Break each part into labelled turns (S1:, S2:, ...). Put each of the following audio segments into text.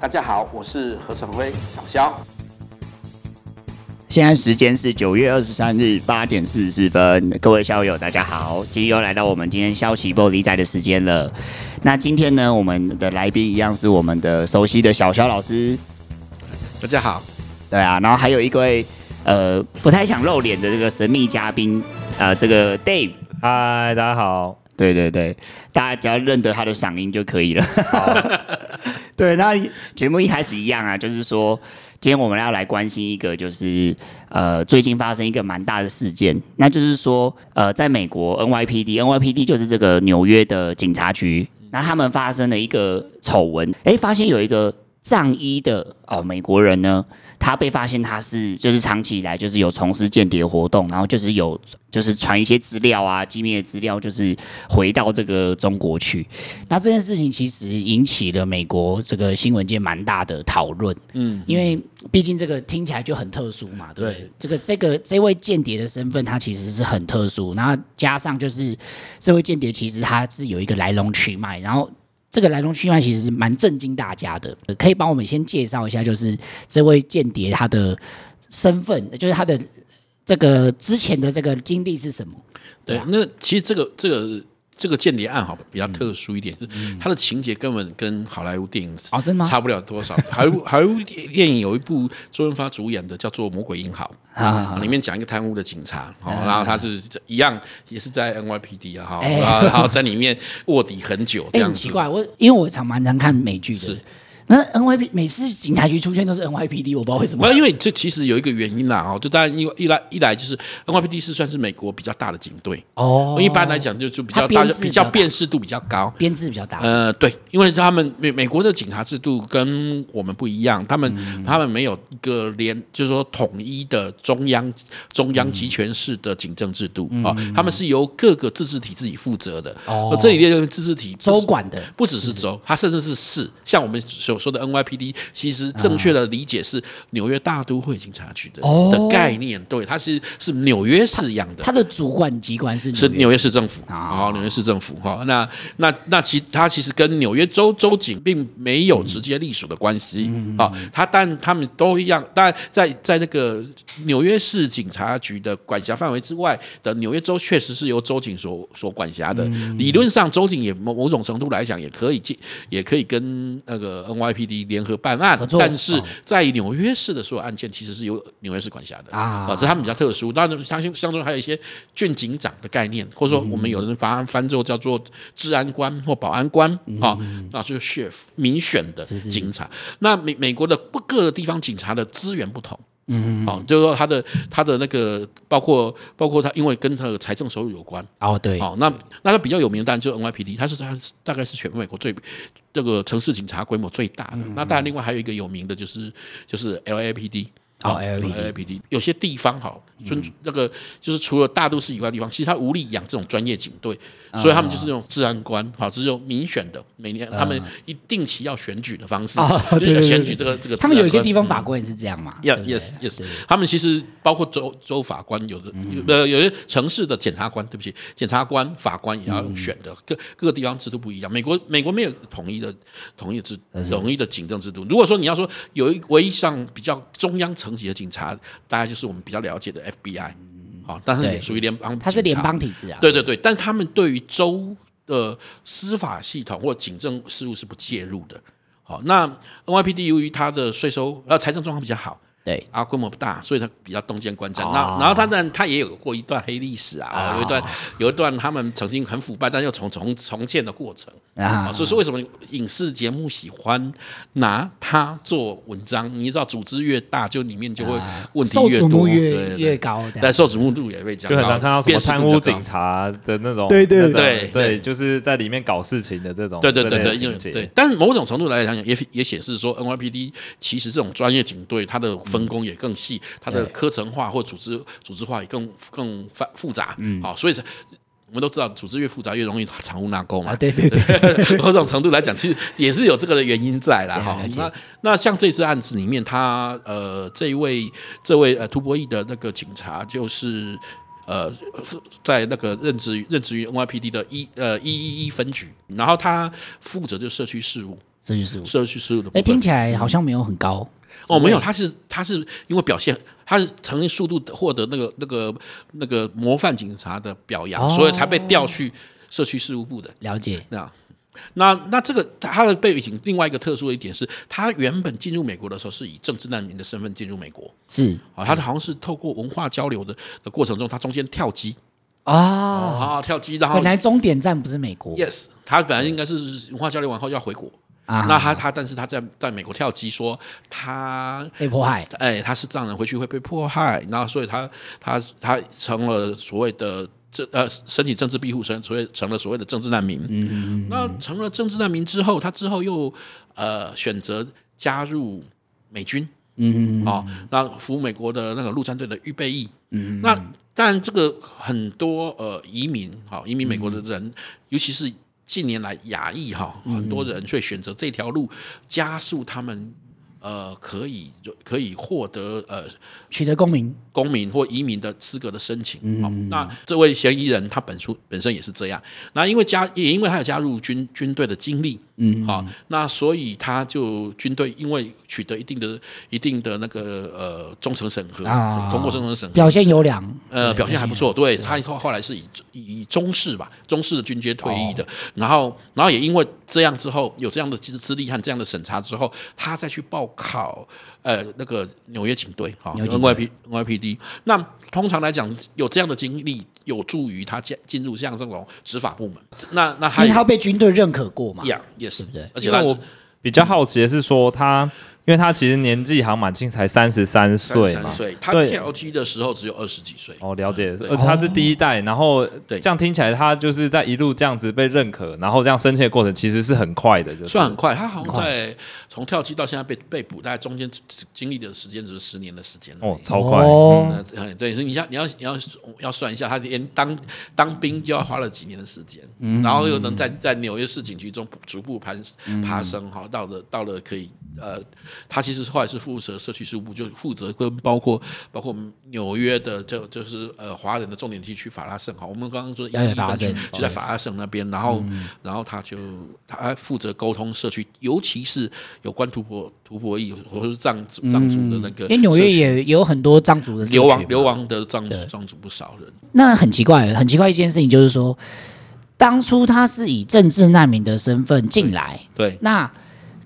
S1: 大家好，我是何成辉，小肖。
S2: 现在时间是九月二十三日八点四十四分，各位校友大家好，今天又来到我们今天消息不离仔的时间了。那今天呢，我们的来宾一样是我们的熟悉的小肖老师。
S3: 大家好，
S2: 对啊，然后还有一位呃不太想露脸的这个神秘嘉宾，呃，这个 Dave，
S4: 嗨，大家好。
S2: 对对对，大家只要认得他的嗓音就可以了。好对，那节目一开始一样啊，就是说今天我们要来关心一个，就是呃最近发生一个蛮大的事件，那就是说呃在美国 NYPD，NYPD 就是这个纽约的警察局，那他们发生了一个丑闻，哎，发现有一个。藏医的哦，美国人呢，他被发现他是就是长期以来就是有从事间谍活动，然后就是有就是传一些资料啊，机密的资料，就是回到这个中国去。那这件事情其实引起了美国这个新闻界蛮大的讨论，嗯，因为毕竟这个听起来就很特殊嘛，对不对？对这个这个这位间谍的身份，他其实是很特殊，然后加上就是这位间谍其实他是有一个来龙去脉，然后。这个来龙去脉其实是蛮震惊大家的，可以帮我们先介绍一下，就是这位间谍他的身份，就是他的这个之前的这个经历是什
S3: 么？对，那其实这个这个。这个间谍案好比较特殊一点，嗯、它的情节根本跟好莱坞电影差不了多少。哦、好莱坞好莱坞电影有一部周润发主演的叫做《魔鬼英豪》，里面讲一个贪污的警察，好，然后他是一样也是在 NYPD 啊，哈，然后在里面卧底很久。这样很
S2: 奇怪，我因为我常蛮常看美剧的。是那 NYP 每次警察局出现都是 NYPD，我不知道为什么。
S3: 因为这其实有一个原因啦，哦，就当然因为一来一来就是 NYPD 是算是美国比较大的警队哦。一般来讲就就比较大，比较辨识度比较高，
S2: 编制比较大。
S3: 呃，对，因为他们美美国的警察制度跟我们不一样，他们、嗯、他们没有一个连就是说统一的中央中央集权式的警政制度啊、嗯哦，他们是由各个自治体自己负责的。哦，这里面自治体
S2: 州管的
S3: 不只是州，它甚至是市，像我们所。说的 NYPD 其实正确的理解是纽约大都会警察局的、哦、的概念，对，它是是纽约市一样的，
S2: 它的主管机关是
S3: 是纽约市。政府啊，纽约市政府哈，那那那其它其实跟纽约州州警并没有直接隶属的关系啊，它但他们都一样，但在在那个纽约市警察局的管辖范围之外的纽约州，确实是由州警所所管辖的，理论上州警也某某种程度来讲也可以进，也可以跟那个 NY。NYPD 联合办案，但是在纽约市的所有案件其实是由纽约市管辖的啊，这是他们比较特殊。当然，相信当中还有一些郡警长的概念，或者说我们有人翻翻之后叫做治安官或保安官啊，那就是 sheriff 民选的警察。那美美国的各个地方警察的资源不同。嗯，好，就是说他的他的那个包括包括他，因为跟他的财政收入有关。
S2: 哦，对，
S3: 好，那那他比较有名的当然就是 NYPD，他是他大概是全美国最这个城市警察规模最大的。那当然另外还有一个有名的就是就是 LAPD。
S2: 好，LAPD
S3: 有些地方好，村那个就是除了大都市以外的地方，其实他无力养这种专业警队，所以他们就是用治安官，好，是用民选的，每年他们一定期要选举的方式，选举这个这个。
S2: 他们有一些地方法官也是这样嘛
S3: ？Yes Yes，他们其实包括州州法官，有的有呃有些城市的检察官，对不起，检察官、法官也要用选的，各各个地方制度不一样。美国美国没有统一的统一的制统一的警政制度。如果说你要说有一唯一上比较中央层。层级的警察，大概就是我们比较了解的 FBI，好，但是也属于联邦，
S2: 它是联邦体制啊。
S3: 对对对，但是他们对于州的司法系统或警政事务是不介入的。好，那 NYPD 由于它的税收呃财政状况比较好。对啊，规模不大，所以他比较东见观战。那、哦、然后他呢，他也有过一段黑历史啊，哦、有一段有一段他们曾经很腐败，但又重重重建的过程啊。所以说，为什么影视节目喜欢拿他做文章？你知道，组织越大，就里面就会问题越多，
S2: 越对对对越高。
S3: 但受瞩目度也会讲，
S4: 就很常看到什么贪污警察的那种，
S2: 对对对
S4: 对，对，就是在里面搞事情的这种，
S3: 对对对对，因为对。但某种程度来讲，也也显示说，NYPD 其实这种专业警队，它的。分工也更细，它的科层化或组织组织化也更更复复杂。嗯，好，所以我们都知道，组织越复杂越容易藏污纳垢嘛。
S2: 啊对对对，
S3: 某种程度来讲，其实也是有这个的原因在啦。哈，那那像这次案子里面，他呃这一位这位呃图博义的那个警察，就是呃在那个任职于任职于 NYPD 的一呃一一一分局，然后他负责就社区事务。
S2: 社区事务，
S3: 社区事务的。
S2: 哎，听起来好像没有很高。
S3: 哦，没有，他是他是因为表现，他是曾经速度获得那个那个那个模范警察的表扬，哦、所以才被调去社区事务部的。
S2: 了解。
S3: 那那那这个他的背景，另外一个特殊的一点是，他原本进入美国的时候是以政治难民的身份进入美国。
S2: 是
S3: 啊，他好像是透过文化交流的的过程中，他中间跳机
S2: 啊
S3: 啊跳机，然后
S2: 本来终点站不是美国。
S3: Yes，他本来应该是文化交流完后要回国。啊、那他他，但是他在在美国跳机，说他
S2: 被迫害，
S3: 哎，他是这样的，回去会被迫害，然后所以他他他成了所谓的政呃申请政治庇护，生所以成了所谓的政治难民。嗯嗯。那成了政治难民之后，他之后又呃选择加入美军。嗯嗯。哦，那服美国的那个陆战队的预备役。嗯。那当然，这个很多呃移民，好移民美国的人，嗯、尤其是。近年来，亚裔哈很多人会选择这条路，加速他们呃可以可以获得呃
S2: 取得公民。
S3: 公民或移民的资格的申请，好，那这位嫌疑人他本书本身也是这样，那因为加也因为他有加入军军队的经历，嗯，好，那所以他就军队因为取得一定的一定的那个呃忠诚审核，通过忠诚审核，
S2: 表现优良，
S3: 呃，表现还不错，对他后后来是以以中士吧，中士的军阶退役的，然后然后也因为这样之后有这样的资资历和这样的审查之后，他再去报考。呃，那个纽约警队，哈，NYP NYPD，那通常来讲，有这样的经历，有助于他进进入像这种执法部门。那那还
S2: 因为他被军队认可过嘛？
S3: 呀，也是，对，
S4: 而且我比较好奇的是说他。因为他其实年纪好像蛮轻，才三十三岁嘛。
S3: 他跳机的时候只有二十几岁。
S4: 哦，了解。呃，他是第一代，然后对这样听起来，他就是在一路这样子被认可，然后这样升迁的过程其实是很快的，就是，
S3: 算很快。他好像在从跳机到现在被被捕，大概中间经历的时间只是十年的时间。
S4: 哦，超快。
S3: 哦，对，所以你要你要你要要算一下，他连当当兵就要花了几年的时间，嗯然后又能在在纽约市警局中逐步攀爬升，哈，到了到了可以呃。他其实后来是负责社区事务部，就负责跟包括包括纽约的就就是呃华人的重点地区法拉盛哈，我们刚刚说亚裔分区就在法拉盛那边，然后、嗯、然后他就他还负责沟通社区，尤其是有关吐蕃吐蕃裔或者是藏族藏族的那个，
S2: 因为纽约也有很多藏族的
S3: 流亡流亡的藏族藏族不少人。
S2: 那很奇怪，很奇怪一件事情就是说，当初他是以政治难民的身份进来，
S3: 对，对。
S2: 那。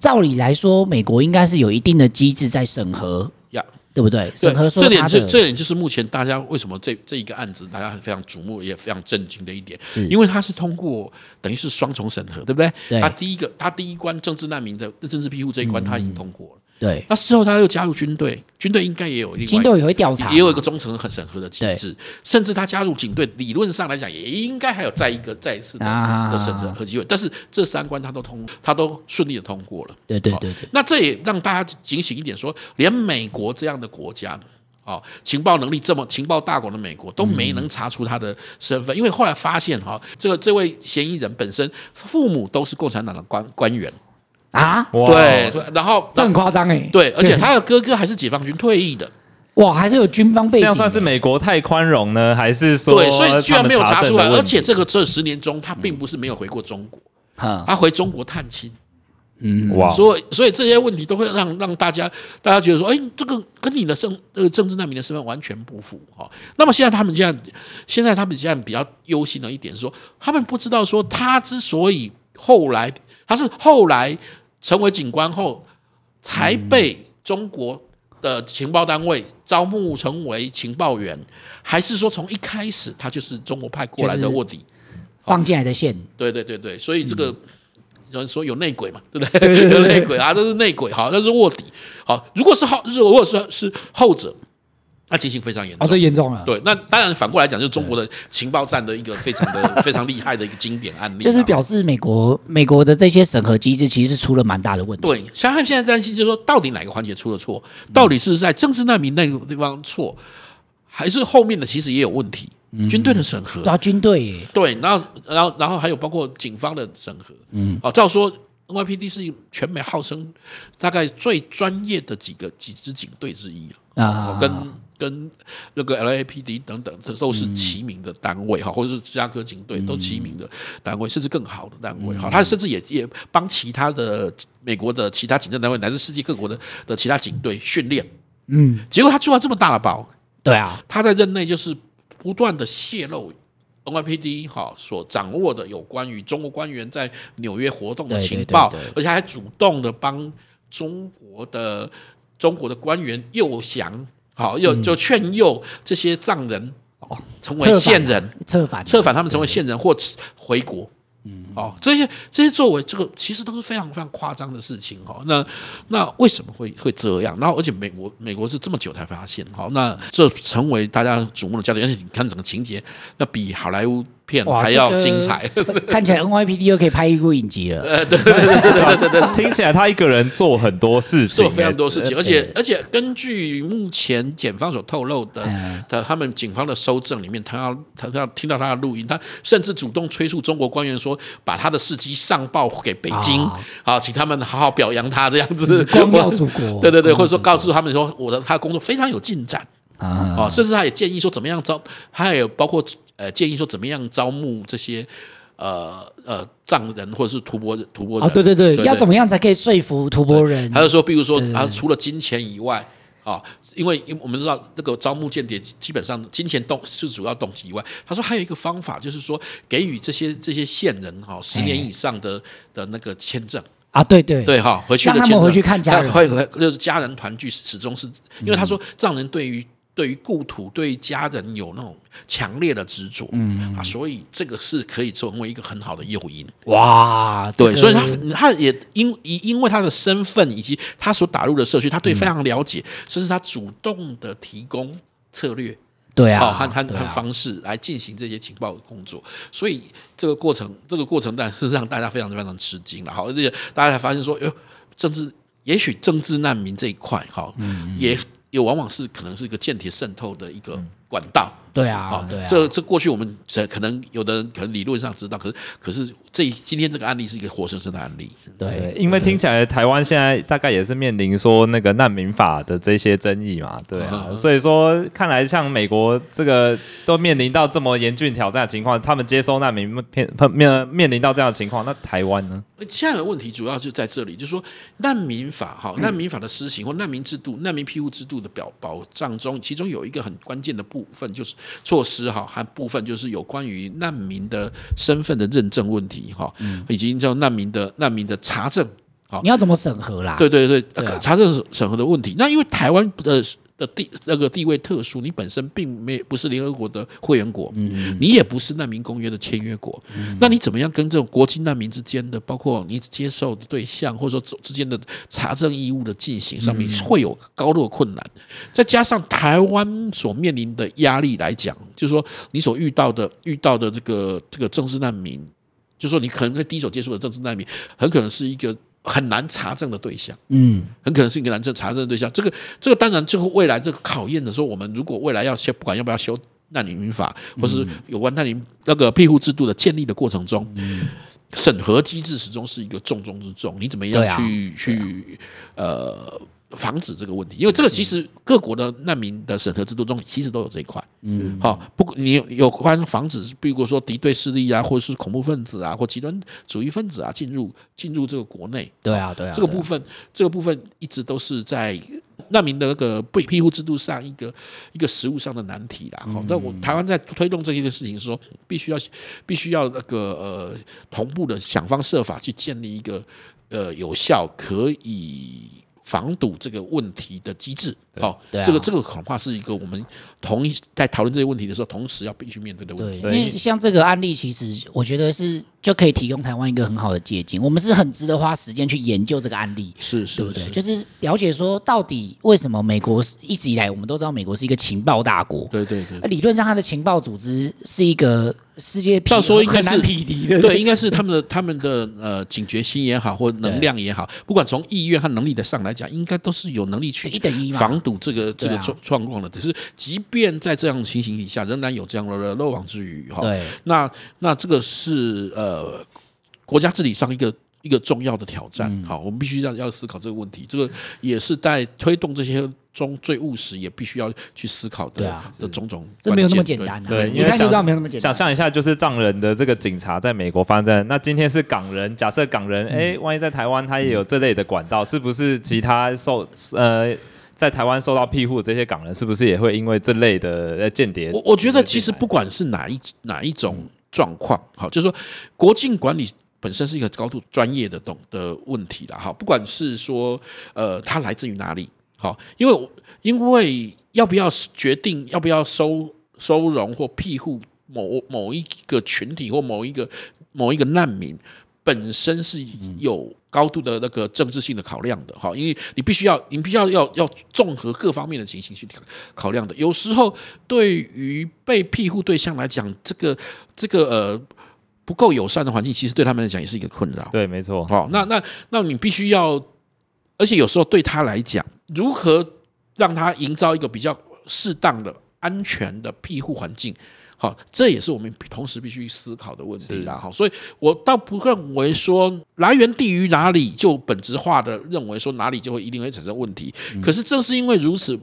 S2: 照理来说，美国应该是有一定的机制在审核呀，对不对？审核说
S3: 这点，是这点就是目前大家为什么这这一个案子大家非常瞩目也非常震惊的一点，是因为它是通过等于是双重审核，对不对？他第一个，他第一关政治难民的政治庇护这一关他已经通过了。
S2: 对，
S3: 那事后他又加入军队，军队应该也有另外，
S2: 军队也会调查，
S3: 也有一个忠诚很审核的机制，甚至他加入警队，理论上来讲也应该还有再一个再一次的的审核和机会，但是这三关他都通，他都顺利的通过了。
S2: 对对对对，
S3: 那这也让大家警醒一点，说连美国这样的国家，哦，情报能力这么情报大国的美国都没能查出他的身份，因为后来发现哈，这个这位嫌疑人本身父母都是共产党的官官员。
S2: 啊，
S3: 对，然后
S2: 这很夸张哎，
S3: 对，而且他的哥哥还是解放军退役的，
S2: 哇，还是有军方背景，
S4: 这样算是美国太宽容呢，还是说
S3: 对，所以居然没有查出来，而且这个这十年中他并不是没有回过中国，他回中国探亲，嗯，哇，所以所以这些问题都会让让大家大家觉得说，哎，这个跟你的政呃政治难民的身份完全不符哈。那么现在他们这样现在他们现在比较忧心的一点是说，他们不知道说他之所以后来他是后来。成为警官后，才被中国的情报单位招募成为情报员，还是说从一开始他就是中国派过来的卧底，
S2: 放进来的线？
S3: 对对对对，所以这个有人说有内鬼嘛，对不对？有内鬼啊，都是内鬼，好，那是卧底。好，如果是后，如果是是后者。那情形非常严重，
S2: 哦，这严重了。
S3: 对，那当然反过来讲，就是中国的情报战的一个非常的 非常厉害的一个经典案例。
S2: 就是表示美国美国的这些审核机制其实是出了蛮大的问题。
S3: 对，像他们现在担心，就是说到底哪个环节出了错？到底是在政治难民那个地方错，还是后面的其实也有问题？嗯、军队的审核，
S2: 抓啊，军队耶，
S3: 对，然后然后然后还有包括警方的审核。嗯，啊，照说 NYPD 是全美号称大概最专业的几个几支警队之一啊，跟。跟那个 LAPD 等等，这都是齐名的单位哈，或者是芝加哥警队都齐名的单位，甚至更好的单位哈。他甚至也也帮其他的美国的其他警政单位，乃至世界各国的的其他警队训练。嗯，结果他做了这么大的包，
S2: 对啊，
S3: 他在任内就是不断的泄露 NYPD 哈所掌握的有关于中国官员在纽约活动的情报，而且还主动的帮中国的。中国的官员诱降，好，又就劝诱这些藏人哦成为线人，
S2: 策反
S3: 策反他们成为线人或回国。嗯，哦，这些这些作为这个其实都是非常非常夸张的事情哈。那那为什么会会这样？然后而且美国美国是这么久才发现，好，那这成为大家瞩目的焦点。而且你看整个情节，那比好莱坞。还要精彩，
S2: 这个、看起来 NYPD 又可以拍一部影集了。
S3: 呃，对对对对对对，
S4: 听起来他一个人做很多事情，
S3: 做非常多事情，而且而且根据目前检方所透露的的他们警方的搜证里面，他要他要听到他的录音，他甚至主动催促中国官员说，把他的事迹上报给北京，好，请他们好好表扬他这样子，
S2: 光耀祖国。
S3: 对对对，或者说告诉他们说，我的他的工作非常有进展。啊，甚至他也建议说怎么样招，他也有包括。呃，建议说怎么样招募这些呃呃藏人或者是吐蕃吐蕃人？
S2: 哦，对对对，要怎么样才可以说服吐蕃人？
S3: 还是说，比如说，啊，除了金钱以外，啊，因为因为我们知道那个招募间谍，基本上金钱动是主要动机以外，他说还有一个方法，就是说给予这些这些线人哈十年以上的的那个签证
S2: 啊，对对
S3: 对哈，回去的签证，
S2: 让他们回去看家人，
S3: 回回就是家人团聚，始终是因为他说藏人对于。对于故土、对于家人有那种强烈的执着，嗯啊，所以这个是可以成为一个很好的诱因。
S2: 哇，
S3: 对，所以他他也因因因为他的身份以及他所打入的社区，他对非常了解，甚至他主动的提供策略，
S2: 对啊，
S3: 和和和方式来进行这些情报的工作。所以这个过程，这个过程但是让大家非常非常吃惊了。好，而且大家才发现说，哟，政治也许政治难民这一块，哈，也。也往往是可能是一个间谍渗透的一个管道。
S2: 对啊，对啊，
S3: 这这过去我们可能有的人可能理论上知道，可是可是这今天这个案例是一个活生生的案例。
S4: 对，因为听起来台湾现在大概也是面临说那个难民法的这些争议嘛，对啊，所以说看来像美国这个都面临到这么严峻挑战的情况，他们接收难民面面面临到这样的情况，那台湾呢？
S3: 现在的问题主要就在这里，就是说难民法哈，难民法的施行或难民制度、难民庇护制度的表保障中，其中有一个很关键的部分就是。措施哈，还部分就是有关于难民的身份的认证问题哈，以及叫难民的难民的查证，好，
S2: 你要怎么审核啦？
S3: 对对对，查证审核的问题。那因为台湾的。的地那个地位特殊，你本身并没不是联合国的会员国，嗯，你也不是难民公约的签约国，嗯，那你怎么样跟这种国际难民之间的，包括你接受的对象或者说之间的查证义务的进行上面，会有高度的困难，再加上台湾所面临的压力来讲，就是说你所遇到的遇到的这个这个政治难民，就是说你可能会第一手接触的政治难民，很可能是一个。很难查证的对象，嗯，很可能是一个难证查证的对象。这个，这个当然，最后未来这个考验的时候，我们如果未来要修，不管要不要修难民法，或是有关难民那个庇护制度的建立的过程中，审核机制始终是一个重中之重。你怎么样去去呃？防止这个问题，因为这个其实各国的难民的审核制度中，其实都有这一块。嗯，好，不过你有关防止，比如说敌对势力啊，或者是恐怖分子啊，或极端主义分子啊，进入进入这个国内。
S2: 对啊，对啊，
S3: 这个部分，这个部分一直都是在难民的那个被庇护制度上一个一个实务上的难题啦。好，那我台湾在推动这些的事情，说必须要必须要那个呃同步的想方设法去建立一个呃有效可以。防堵这个问题的机制，好，这个这个恐怕是一个我们同一在讨论这些问题的时候，同时要必须面对的问题。
S2: 因为像这个案例，其实我觉得是就可以提供台湾一个很好的借鉴。我们是很值得花时间去研究这个案例，
S3: 是是，
S2: 对不对？就是了解说到底为什么美国一直以来，我们都知道美国是一个情报大国，
S3: 对对对。
S2: 理论上，它的情报组织是一个。世界
S3: 要说应该是
S2: 匹敌。的，
S3: 对，应该是他们的他们的呃警觉心也好，或能量也好，不管从意愿和能力的上来讲，应该都是有能力去防堵这个这个状状况的。只是即便在这样的情形底下，仍然有这样的漏网之鱼哈。对，那那这个是呃国家治理上一个一个重要的挑战。嗯、好，我们必须要要思考这个问题，这个也是在推动这些中最务实，也必须要去思考的、啊、的种种。
S5: 这没有那么简单、啊，对，因为就知道没有那么简单。
S4: 想象一下，就是藏人的这个警察在美国发生，那今天是港人，假设港人，哎、嗯，万一在台湾他也有这类的管道，嗯、是不是其他受呃？在台湾受到庇护的这些港人，是不是也会因为这类的间谍？
S3: 我我觉得其实不管是哪一哪一种状况，好，就是说国境管理本身是一个高度专业的懂的问题了，哈，不管是说呃，它来自于哪里，好，因为因为要不要决定要不要收收容或庇护某某一个群体或某一个某一个难民。本身是有高度的那个政治性的考量的哈，因为你必须要，你必须要要要综合各方面的情形去考量的。有时候对于被庇护对象来讲，这个这个呃不够友善的环境，其实对他们来讲也是一个困扰。
S4: 对，没错。
S3: 好，那那那你必须要，而且有时候对他来讲，如何让他营造一个比较适当的安全的庇护环境？好，这也是我们同时必须思考的问题啦。好，所以我倒不认为说来源地于哪里就本质化的认为说哪里就会一定会产生问题。可是正是因为如此，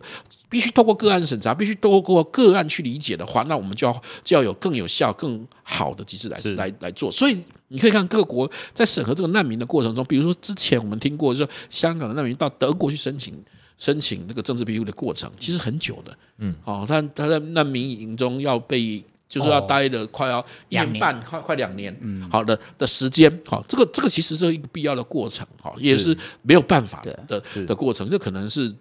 S3: 必须透过个案审查，必须透过个案去理解的话，那我们就要就要有更有效、更好的机制来来来做。所以你可以看各国在审核这个难民的过程中，比如说之前我们听过，说香港的难民到德国去申请。申请那个政治庇护的过程其实很久的，嗯，哦，他他在难民营中要被，就是要待了快要一年半，快快两年，嗯，好的的时间，好，这个这个其实是一个必要的过程，哈，也是没有办法的的的过程，这可能是。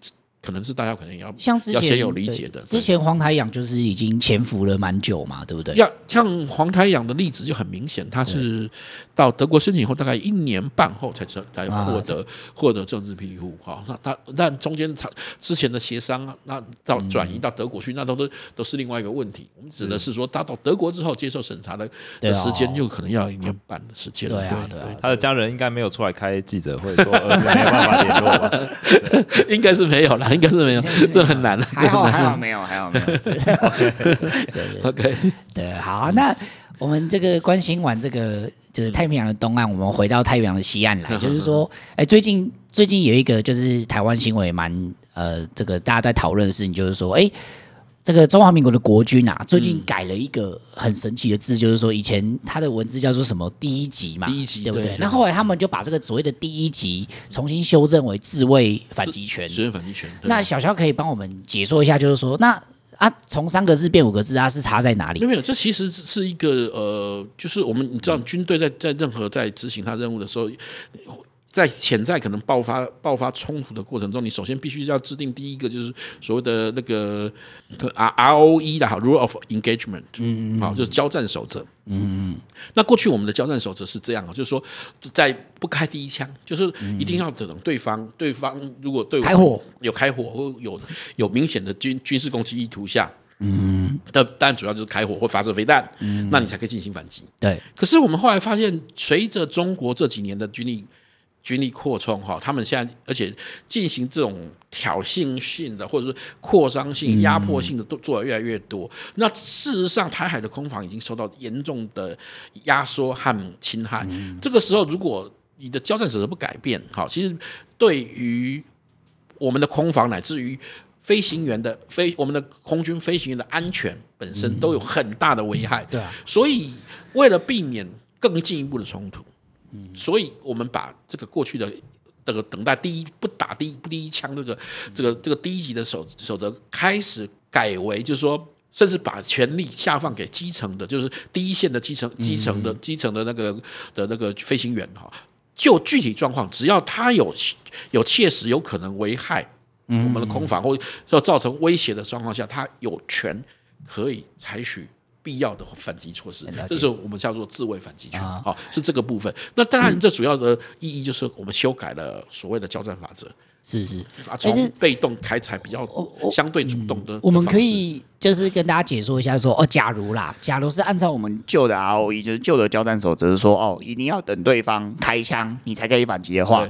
S3: 可能是大家可能也要像之前要先有理解的。
S5: 之前黄台仰就是已经潜伏了蛮久嘛，对不对？
S3: 要像黄台仰的例子就很明显，他是到德国申请后大概一年半后才才才获得获得政治庇护哈。那他但中间他之前的协商，那到转移到德国去，那都都都是另外一个问题。我们指的是说，他到德国之后接受审查的的时间，就可能要一年半的时间。
S5: 对啊，对啊，
S4: 他的家人应该没有出来开记者会说儿子没有办法联络吧？
S3: 应该是没有了。应该是没有，这很难。
S2: 还好还好没有，还好没有。
S5: 对 OK，对，好，那我们这个关心完这个就是太平洋的东岸，我们回到太平洋的西岸来，就是说，哎，最近最近有一个就是台湾新闻也蛮呃，这个大家在讨论的事情，就是说，哎。这个中华民国的国军啊，最近改了一个很神奇的字，嗯、就是说以前它的文字叫做什么第一级嘛，
S3: 第一级
S5: 对不对？那后来他们就把这个所谓的第一级重新修正为自卫反击权。
S3: 自卫反击权。
S5: 那小肖可以帮我们解说一下，就是说那啊，从三个字变五个字啊，是差在哪里？
S3: 没有，这其实是一个呃，就是我们你知道，军队在在任何在执行他任务的时候。在潜在可能爆发爆发冲突的过程中，你首先必须要制定第一个就是所谓的那个 R R O E 的哈 Rule of Engagement，嗯嗯，好，就是交战守则，嗯嗯。那过去我们的交战守则是这样啊，就是说在不开第一枪，就是一定要等对方对方如果对我开火有开火或有有明显的军军事攻击意图下，嗯，但但主要就是开火或发射飞弹，嗯，那你才可以进行反击。
S5: 对。
S3: 可是我们后来发现，随着中国这几年的军力军力扩充哈，他们现在而且进行这种挑衅性的或者是扩张性、压迫性的都做得越来越多。嗯、那事实上，台海的空防已经受到严重的压缩和侵害。嗯、这个时候，如果你的交战守则不改变，哈，其实对于我们的空防乃至于飞行员的飞我们的空军飞行员的安全本身都有很大的危害。对啊，所以为了避免更进一步的冲突。嗯，所以我们把这个过去的这个等待第一不打第一不第一枪这个这个这个第一级的守守则开始改为，就是说，甚至把权力下放给基层的，就是第一线的基层基层的基层的那个的那个飞行员哈，就具体状况，只要他有有切实有可能危害我们的空防或要造成威胁的状况下，他有权可以采取。必要的反击措施，这是我们叫做自卫反击权，哦，是这个部分。那当然，这主要的意义就是我们修改了所谓的交战法则，
S5: 是是，
S3: 从被动开采比较相对主动的。
S5: 我们可以就是跟大家解说一下，说哦，假如啦，假如是按照我们旧的 ROE，就是旧的交战守则，是说哦，一定要等对方开枪，你才可以反击的话，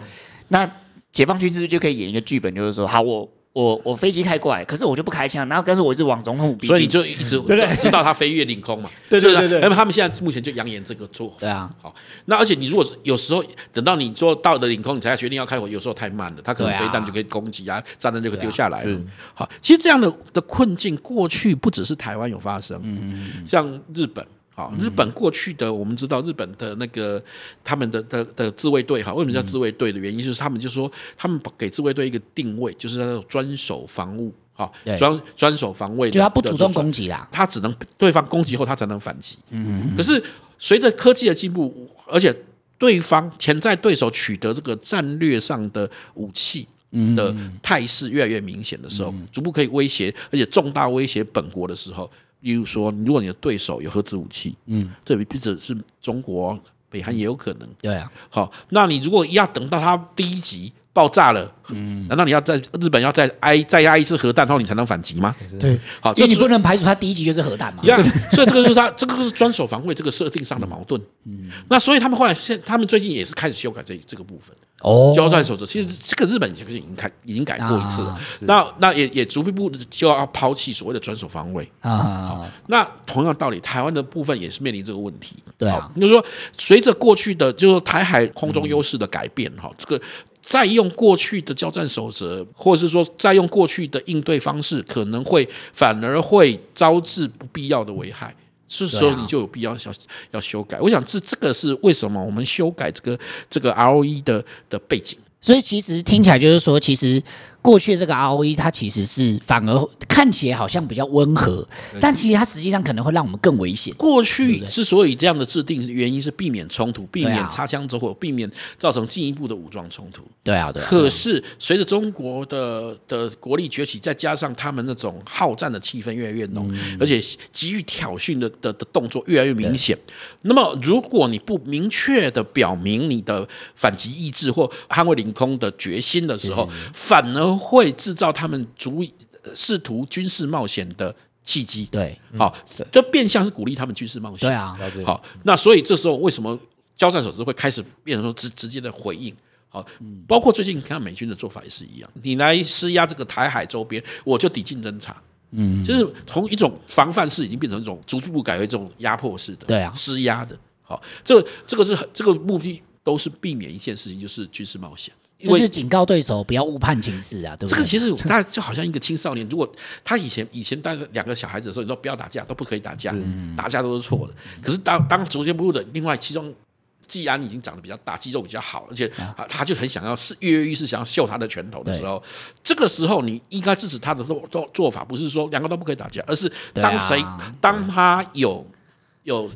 S5: 那解放军是不是就可以演一个剧本，就是说，好，我。
S2: 我我飞机开过来，可是我就不开枪，然后但是我一直往总统府逼近，
S3: 所以你就一直知道他飞越领空嘛？
S2: 对对对对。
S3: 那么他们现在目前就扬言这个做法。
S2: 对啊。
S3: 好，那而且你如果有时候等到你做到的领空，你才决定要开火，有时候太慢了，他可能飞弹就可以攻击啊，炸弹就可以丢下来了。好，其实这样的的困境过去不只是台湾有发生嗯，嗯，像日本。好，日本过去的我们知道，日本的那个他们的的的自卫队哈，为什么叫自卫队的原因，就是他们就说他们给自卫队一个定位，就是那种专守防务，哈，专专守防卫，
S5: 就他不主动攻击啦，
S3: 他只能对方攻击后他才能反击。嗯，可是随着科技的进步，而且对方潜在对手取得这个战略上的武器的态势越来越明显的时候，逐步可以威胁，而且重大威胁本国的时候。例如说，如果你的对手有核子武器，嗯，这不只是中国，北韩也有可能。
S5: 对啊，
S3: 好，那你如果要等到它第一级爆炸了，嗯，难道你要在日本要再挨再压一次核弹，然后你才能反击吗？
S5: 对，好，因为你不能排除它第一级就是核弹嘛。
S3: 所以这个就是它，这个是专守防卫这个设定上的矛盾。嗯，那所以他们后来现，他们最近也是开始修改这这个部分。哦，交战守则其实这个日本其实已经改已经改过一次了，那那也也逐步步就要抛弃所谓的专守防卫啊。那同样道理，台湾的部分也是面临这个问题。
S5: 对啊，
S3: 就是说随着过去的就是台海空中优势的改变哈，这个再用过去的交战守则，或者是说再用过去的应对方式，可能会反而会招致不必要的危害。是时候你就有必要要要修改。我想这这个是为什么我们修改这个这个 ROE 的的背景。
S5: 所以其实听起来就是说，其实。过去这个 ROE 它其实是反而看起来好像比较温和，但其实它实际上可能会让我们更危险。
S3: 过去之所以这样的制定，原因是避免冲突，避免擦枪走火，避免造成进一步的武装冲突。
S5: 对啊，对。
S3: 可是随着中国的的国力崛起，再加上他们那种好战的气氛越来越浓，而且急于挑衅的的的动作越来越明显。那么，如果你不明确的表明你的反击意志或捍卫领空的决心的时候，反而会制造他们足以试图军事冒险的契机。对，好，这变相是鼓励他们军事冒险。
S5: 对啊，
S3: 好，那所以这时候为什么交战守则会开始变成说直直接的回应？好，包括最近你看美军的做法也是一样，你来施压这个台海周边，我就抵近侦察。嗯，就是从一种防范式已经变成一种逐步改为这种压迫式的。
S5: 对啊，
S3: 施压的。好，这个这个是这个目的都是避免一件事情，就是军事冒险。
S5: 就是警告对手不要误判情势啊，对不对？
S3: 这个其实他就好像一个青少年，如果他以前以前带两个小孩子的时候，你说不要打架，都不可以打架，打架都是错的。可是当当逐渐步入的，另外其中既然已经长得比较大，肌肉比较好，而且他就很想要是跃跃欲试，想要秀他的拳头的时候，这个时候你应该支持他的做做做法，不是说两个都不可以打架，而是当谁当他有有。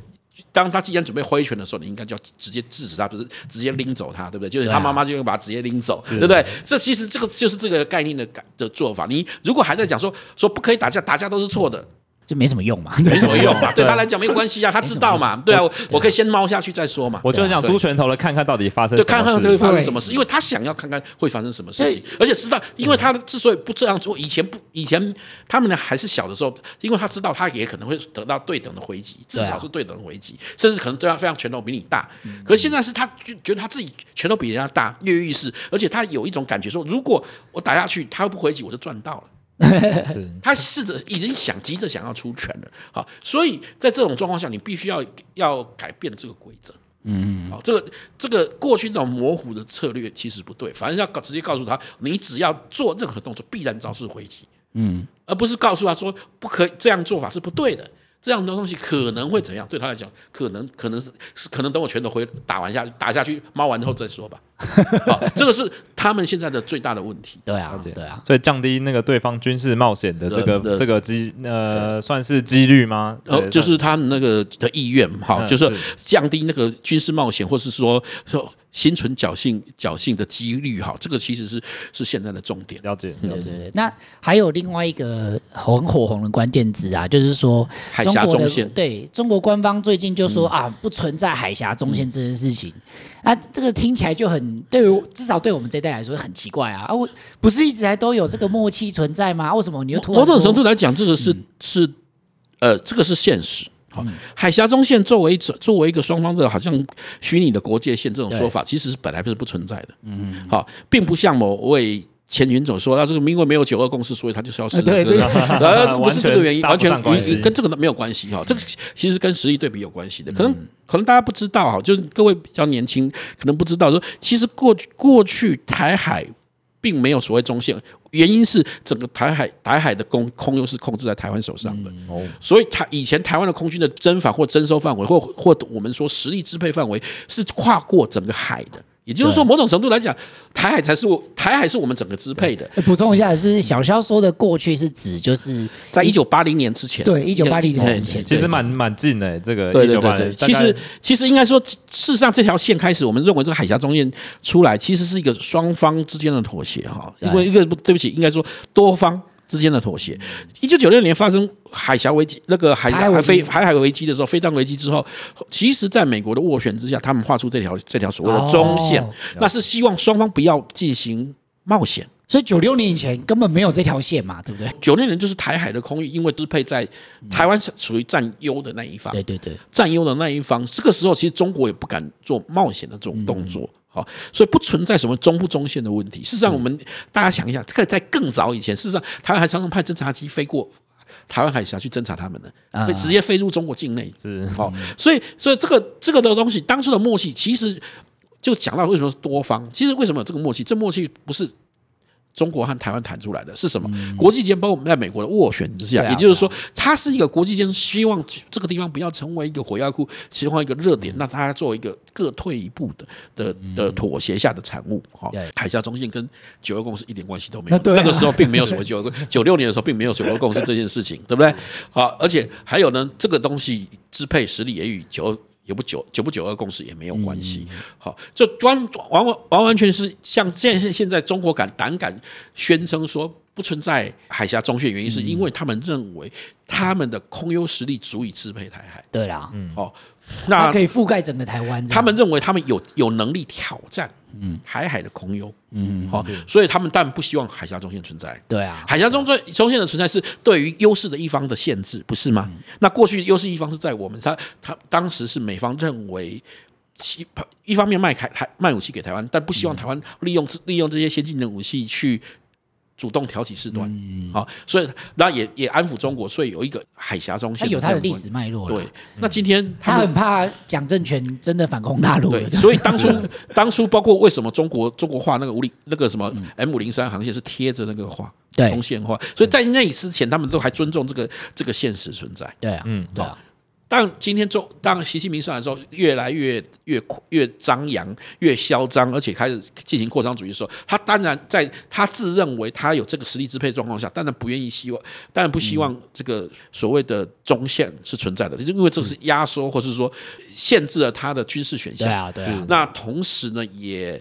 S3: 当他既然准备挥拳的时候，你应该就要直接制止他，不是直接拎走他，对不对？就是他妈妈就会把他直接拎走，对不对？这其实这个就是这个概念的改的做法。你如果还在讲说说不可以打架，打架都是错的。
S5: 就没什么用嘛，
S3: 没什么用嘛，对。他来讲没有关系啊，他知道嘛，对啊，我可以先猫下去再说嘛。
S4: 我就想出拳头了，看看到底发生，对，
S3: 看看会发生什么事，因为他想要看看会发生什么事情，而且知道，因为他之所以不这样做，以前不，以前他们呢还是小的时候，因为他知道他也可能会得到对等的回击，至少是对等的回击，甚至可能对方非常拳头比你大，可是现在是他就觉得他自己拳头比人家大，跃跃欲试，而且他有一种感觉说，如果我打下去，他不回击，我就赚到了。是 他试着已经想急着想要出拳了，好，所以在这种状况下，你必须要要改变这个规则，嗯，好，这个这个过去那种模糊的策略其实不对，反正要直接告诉他，你只要做任何动作，必然招式回击，嗯，而不是告诉他说不可以这样做法是不对的。这样的东西可能会怎样？对他来讲，可能可能是是可能等我拳头回打完下去，打下去，猫完之后再说吧。好，这个是他们现在的最大的问题。
S5: 对啊，对啊，
S4: 所以降低那个对方军事冒险的这个这个机呃，算是几率吗？
S3: 呃，就是他们那个的意愿，好，就是降低那个军事冒险，或是说说。心存侥幸侥幸的几率哈，这个其实是是现在的重点。
S4: 了解，了解。
S5: 嗯、那还有另外一个很火红的关键字啊，就是说
S3: 海峡中线。
S5: 对，中国官方最近就说、嗯、啊，不存在海峡中线这件事情。嗯啊、这个听起来就很对于至少对我们这一代来说很奇怪啊啊！我不是一直来都有这个默契存在吗？为什么你又突然？
S3: 某种程度来讲，这个是、嗯、是呃，这个是现实。好，海峡中线作为作为一个双方的好像虚拟的国界线这种说法，其实是本来不是不存在的。嗯，好，并不像某位前云总说，那这个因为没有九二共识，所以他就消失了。
S5: 对对，
S3: 呃，不是这个原因，完全
S4: 完全
S3: 跟这个没有关系哈。这个其实跟实力对比有关系的。可能可能大家不知道哈，就是各位比较年轻，可能不知道说，其实过去过去台海并没有所谓中线，原因是整个台海台海的空空优是控制在台湾手上的。哦，所以台以前台湾的空军的征防或征收范围，或或我们说实力支配范围，是跨过整个海的。也就是说，某种程度来讲，台海才是我台海是我们整个支配的。
S5: 补充一下，就是小肖说的过去是指就是
S3: 在一九八零年之前，
S5: 对，一九八零年之前，
S4: 其实蛮蛮近的。这个
S3: 对对对对，其实其实应该说，事实上这条线开始，我们认为这个海峡中间出来，其实是一个双方之间的妥协哈。因为一个对不起，应该说多方。之间的妥协。一九九六年发生海峡危机，那个海海飞海海危机的时候，飞弹危机之后，其实在美国的斡旋之下，他们画出这条这条所谓的中线，哦、那是希望双方不要进行冒险。
S5: 所以九六年以前根本没有这条线嘛，对不对？
S3: 九六年就是台海的空域，因为支配在台湾是属于占优的那一方，
S5: 对对对，
S3: 占优的那一方。这个时候其实中国也不敢做冒险的这种动作。嗯好，所以不存在什么中不中线的问题。事实上，我们大家想一下，这个在更早以前，事实上台湾还常常派侦察机飞过台湾海峡去侦察他们呢，会直接飞入中国境内。是好，所以所以这个这个的东西，当初的默契，其实就讲到为什么是多方。其实为什么有这个默契？这默契不是。中国和台湾谈出来的是什么？嗯、国际间包括我们在美国的斡旋之下，啊、也就是说，它是一个国际间希望这个地方不要成为一个火药库，希望一个热点，那它作为一个各退一步的的的妥协下的产物。哈、嗯，海峡中线跟九二共识一点关系都没有。那，啊、那个时候并没有什么九二共识，九六年的时候并没有九二共识这件事情，对不对？好，而且还有呢，这个东西支配实力也与九二。也不九九不九二共识也没有关系，好，这完完完完完全是像现现在中国敢胆敢宣称说不存在海峡中线，原因是因为他们认为他们的空优实力足以支配台海。
S5: 对啦，
S3: 嗯，好，那
S5: 可以覆盖整个台湾。
S3: 他们认为他们有有能力挑战。嗯，台海的空优，嗯，好，所以他们但不希望海峡中线存在。
S5: 对啊，
S3: 海峡中中中线的存在是对于优势的一方的限制，不是吗？嗯、那过去优势一方是在我们，他他当时是美方认为，其一方面卖台台卖武器给台湾，但不希望台湾利用利用这些先进的武器去。主动挑起事端，好，所以那也也安抚中国，所以有一个海峡中线，
S5: 它有它的历史脉络。
S3: 对，那今天
S5: 他很怕蒋政权真的反攻大陆。
S3: 对，所以当初当初包括为什么中国中国画那个五零那个什么 M 五零三航线是贴着那个画中线画，所以在那之前他们都还尊重这个这个现实存在。
S5: 对啊，嗯，对啊。
S3: 当今天中，当习近平上来之后，越来越越越张扬、越嚣张，而且开始进行扩张主义的时候，他当然在他自认为他有这个实力支配状况下，当然不愿意希望，当然不希望这个所谓的中线是存在的，就因为这个是压缩或是说限制了他的军事选项。
S5: 对啊，对啊。
S3: 那同时呢，也。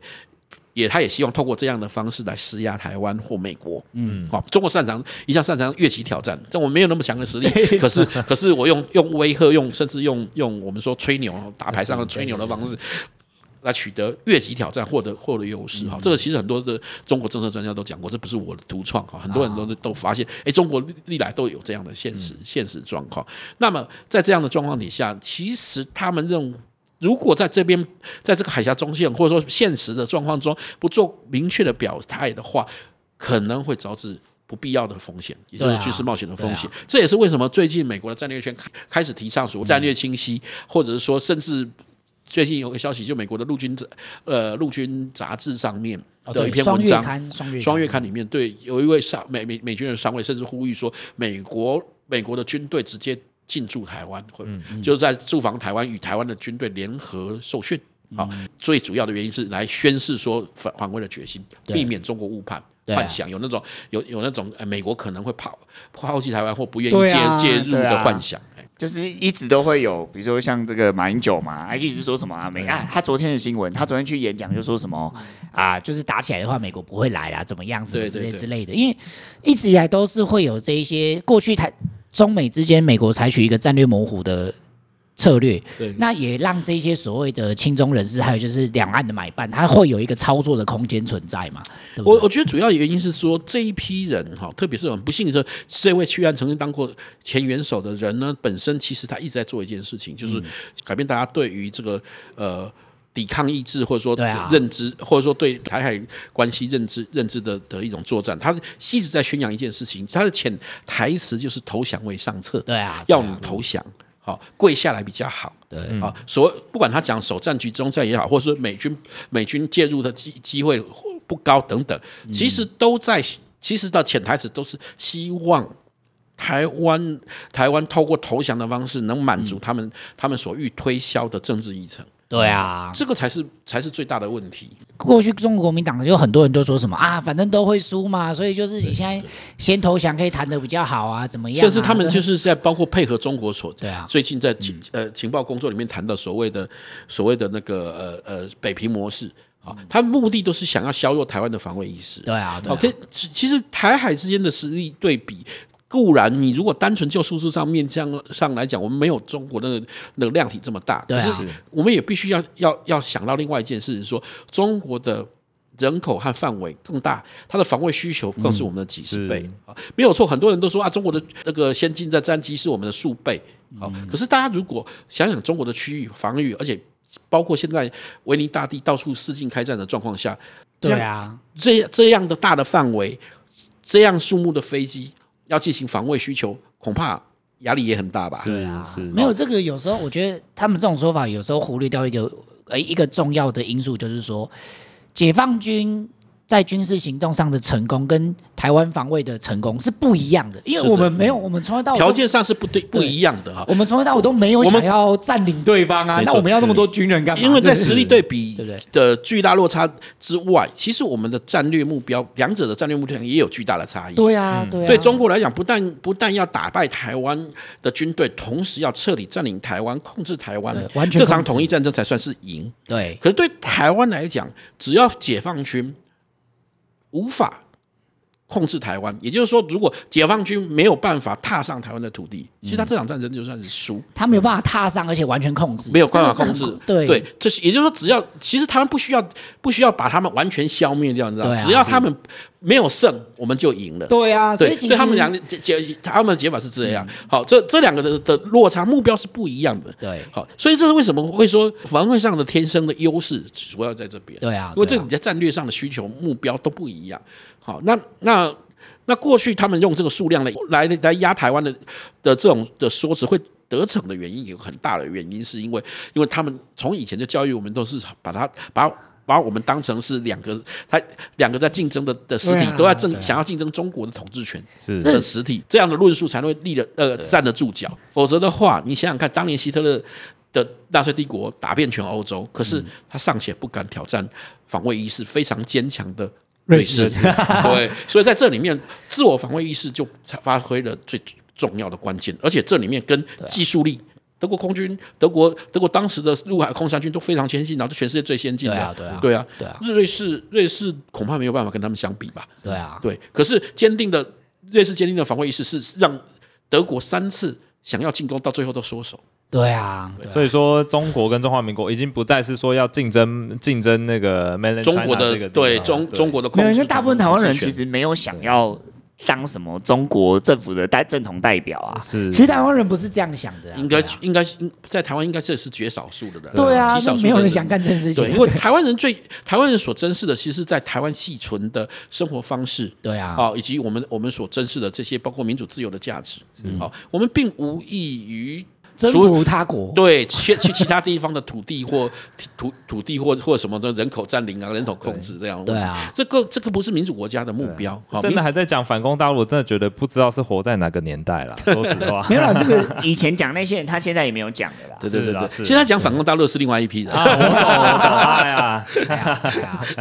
S3: 也，他也希望透过这样的方式来施压台湾或美国。嗯，好，中国擅长一向擅长越级挑战，这我没有那么强的实力，可是可是我用用威吓，用甚至用用我们说吹牛打牌上的吹牛的方式，来取得越级挑战，获得获得优势。哈，这个其实很多的中国政策专家都讲过，这不是我的独创哈，很多人都都发现，哎，中国历来都有这样的现实现实状况。那么在这样的状况底下，其实他们认为。如果在这边，在这个海峡中线或者说现实的状况中不做明确的表态的话，可能会招致不必要的风险，也就是军事冒险的风险。这也是为什么最近美国的战略圈开开始提倡所谓战略清晰，或者是说，甚至最近有个消息，就美国的陆军呃陆军杂志上面的一篇文章，双月刊里面，对，有一位上美美美军的上尉甚至呼吁说，美国美国的军队直接。进驻台湾，或就是在驻防台湾与台湾的军队联合受训。好，最主要的原因是来宣示说反反攻的决心，避免中国误判幻想，有那种有有那种美国可能会抛抛弃台湾或不愿意介介入的幻想。
S2: 就是一直都会有，比如说像这个马英九嘛，还一直说什么啊？美啊，他昨天的新闻，他昨天去演讲就说什么啊？就是打起来的话，美国不会来啦，怎么样什么之类之类的。因为一直以来都是会有这一些过去台。中美之间，美国采取一个战略模糊的策略，对那也让这些所谓的亲中人士，还有就是两岸的买办，他会有一个操作的空间存在嘛？对对，
S3: 我我觉得主要原因是说，这一批人哈，特别是很不幸的是，这位去案曾经当过前元首的人呢，本身其实他一直在做一件事情，就是改变大家对于这个呃抵抗意志，或者
S5: 说
S3: 认知，或者说对台海关系认知认知的的一种作战，他一直在宣扬一件事情，他的潜台词就是投降为上策，
S5: 对啊，
S3: 要你投降，好跪下来比较好，
S5: 对。
S3: 啊，所谓不管他讲首战局中战也好，或者说美军美军介入的机机会不高等等，其实都在其实的潜台词都是希望。台湾台湾透过投降的方式，能满足他们、嗯、他们所欲推销的政治议程。
S5: 对啊，
S3: 这个才是才是最大的问题。
S5: 过去中国国民党就很多人都说什么啊，反正都会输嘛，所以就是你现在先投降可以谈的比较好啊，怎么样、啊？
S3: 甚至他们就是在包括配合中国所
S5: 对啊，
S3: 最近在情呃情报工作里面谈到所谓的所谓的那个呃呃北平模式啊，他目的都是想要削弱台湾的防卫意识。
S5: 对啊，对啊。
S3: OK，其实台海之间的实力对比。固然，你如果单纯就数字上面上上来讲，我们没有中国的那个量体这么大。可是我们也必须要要要想到另外一件事，是说中国的人口和范围更大，它的防卫需求更是我们的几十倍啊，没有错。很多人都说啊，中国的那个先进的战机是我们的数倍。好，可是大家如果想想中国的区域防御，而且包括现在维尼大帝到处四境开战的状况下，
S5: 对啊，
S3: 这这样的大的范围，这样数目的飞机。要进行防卫需求，恐怕压力也很大吧？
S5: 是啊，是没有这个。有时候我觉得他们这种说法，有时候忽略掉一个呃一个重要的因素，就是说解放军。在军事行动上的成功跟台湾防卫的成功是不一样的，因为我们没有，我们从来到
S3: 条件上是不对不一样的哈。
S5: 我们从来到我都没有想要占领对方啊，那我们要那么多军人干嘛？
S3: 因为在实力对比的巨大落差之外，其实我们的战略目标，两者的战略目标也有巨大的差异。
S5: 对啊，对啊。
S3: 对中国来讲，不但不但要打败台湾的军队，同时要彻底占领台湾，控制台湾，
S5: 完全
S3: 这场统一战争才算是赢。
S5: 对。
S3: 可是对台湾来讲，只要解放军。无法控制台湾，也就是说，如果解放军没有办法踏上台湾的土地，其实他这场战争就算是输。
S5: 他没有办法踏上，而且完全控制，
S3: 没有办法控制。
S5: 对
S3: 对，这是也就是说，只要其实他们不需要不需要把他们完全消灭掉，你知道吗？只要他们没有胜，我们就赢了。
S5: 对啊，所以
S3: 对他们两解解他们的解法是这样。好，这这两个的的落差目标是不一样的。
S5: 对，
S3: 好，所以这是为什么会说防卫上的天生的优势主要在这边。
S5: 对啊，
S3: 因为这你在战略上的需求目标都不一样。好，那那那过去他们用这个数量来来来压台湾的的这种的说辞会得逞的原因，有很大的原因，是因为因为他们从以前的教育我们都是把它把把我们当成是两个，他两个在竞争的的实体，都在争想要竞争中国的统治权的实体，这样的论述才会立得呃站得住脚。否则的话，你想想看，当年希特勒的纳粹帝国打遍全欧洲，可是他尚且不敢挑战防卫意识非常坚强的。瑞士，对，所以在这里面，自我防卫意识就发挥了最重要的关键，而且这里面跟技术力，德国空军、德国德国当时的陆海空三军都非常先进，然后是全世界最先进的，对啊，
S5: 对啊，
S3: 对啊，
S5: 对啊，
S3: 瑞士瑞士恐怕没有办法跟他们相比吧？
S5: 对啊，
S3: 对，可是坚定的瑞士坚定的防卫意识是让德国三次想要进攻，到最后都缩手。
S5: 对啊，
S4: 所以说中国跟中华民国已经不再是说要竞争竞争那个
S3: 中国的这个对中中国的控制，
S2: 因为大部分台湾人其实没有想要当什么中国政府的代正统代表啊。
S4: 是，
S5: 其实台湾人不是这样想的，
S3: 应该应该在台湾应该这是绝少数的人。
S5: 对啊，没有人想干这件事情。
S3: 因为台湾人最台湾人所珍视的，其实是在台湾寄存的生活方式。
S5: 对啊，
S3: 啊，以及我们我们所珍视的这些包括民主自由的价值。好，我们并无异于。
S5: 征服他国，
S3: 对，去去其他地方的土地或土土地或或什么的人口占领啊，人口控制这样。
S5: 对啊，
S3: 这个这个不是民主国家的目标。
S4: 真的还在讲反攻大陆，我真的觉得不知道是活在哪个年代了。说实话，
S2: 没有，这个 以前讲那些人，他现在也没有讲的啦。
S3: 对对对对，现在讲反攻大陆是另外一批人。
S4: 啊，我懂，我懂，哎呀，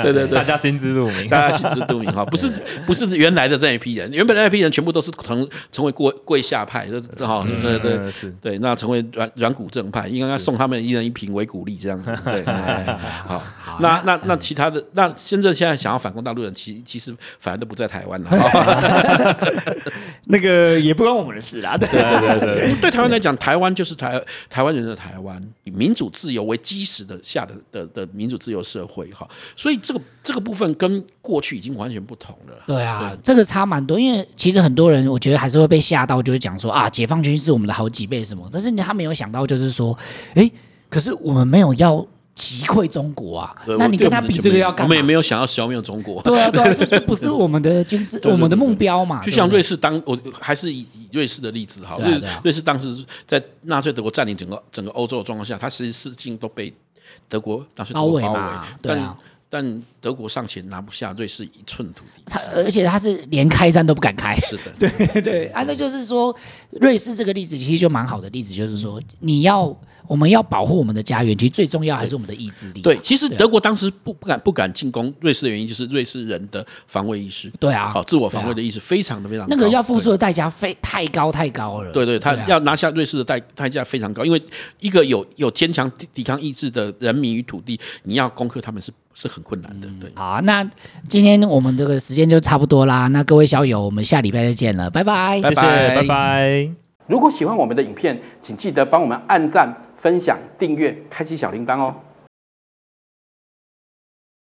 S3: 对对对，
S4: 大家心知肚明，
S3: 大家心知肚明哈，不是不是原来的这一批人，原本那一批人全部都是成成为跪跪下派，哈，对对是，对那成。为软软骨正派，应该送他们一人一瓶维骨力这样子。对，好，好，那那那其他的，那深圳现在想要反攻大陆人，其其实反而都不在台湾了。
S2: 那个也不关我们的事啦。对对对对，
S3: 对台湾来讲，台湾就是台台湾人的台湾，以民主自由为基石的下的的的民主自由社会哈。所以这个这个部分跟过去已经完全不同了。
S5: 对啊，这个差蛮多，因为其实很多人我觉得还是会被吓到，就是讲说啊，解放军是我们的好几倍什么，但是。他没有想到，就是说，哎，可是我们没有要击溃中国啊！那你跟他比这个要干嘛？
S3: 我们也没有想要消灭中国。
S5: 对啊，对啊，这这不是 我们的军事，我们的目标嘛。
S3: 就像瑞士当，我还是以以瑞士的例子哈。瑞瑞士当时在纳粹德国占领整个整个欧洲的状况下，它其实四境都被德国纳粹德国包围，对啊。但德国尚且拿不下瑞士一寸土地，
S5: 他而且他是连开战都不敢开。
S3: 是的，
S5: 对对啊，那就是说瑞士这个例子其实就蛮好的例子，就是说你要我们要保护我们的家园，其实最重要还是我们的意志力。
S3: 对，其实德国当时不不敢不敢进攻瑞士的原因，就是瑞士人的防卫意识。
S5: 对啊，
S3: 好，自我防卫的意识非常的非常高。
S5: 那个要付出的代价非太高太高了。
S3: 对对，他要拿下瑞士的代代价非常高，因为一个有有坚强抵抗意志的人民与土地，你要攻克他们是。是很困难的，对。
S5: 好，那今天我们这个时间就差不多啦。那各位小友，我们下礼拜再见了，拜拜，
S3: 拜拜，
S4: 拜拜。
S1: 如果喜欢我们的影片，请记得帮我们按赞、分享、订阅、开启小铃铛哦。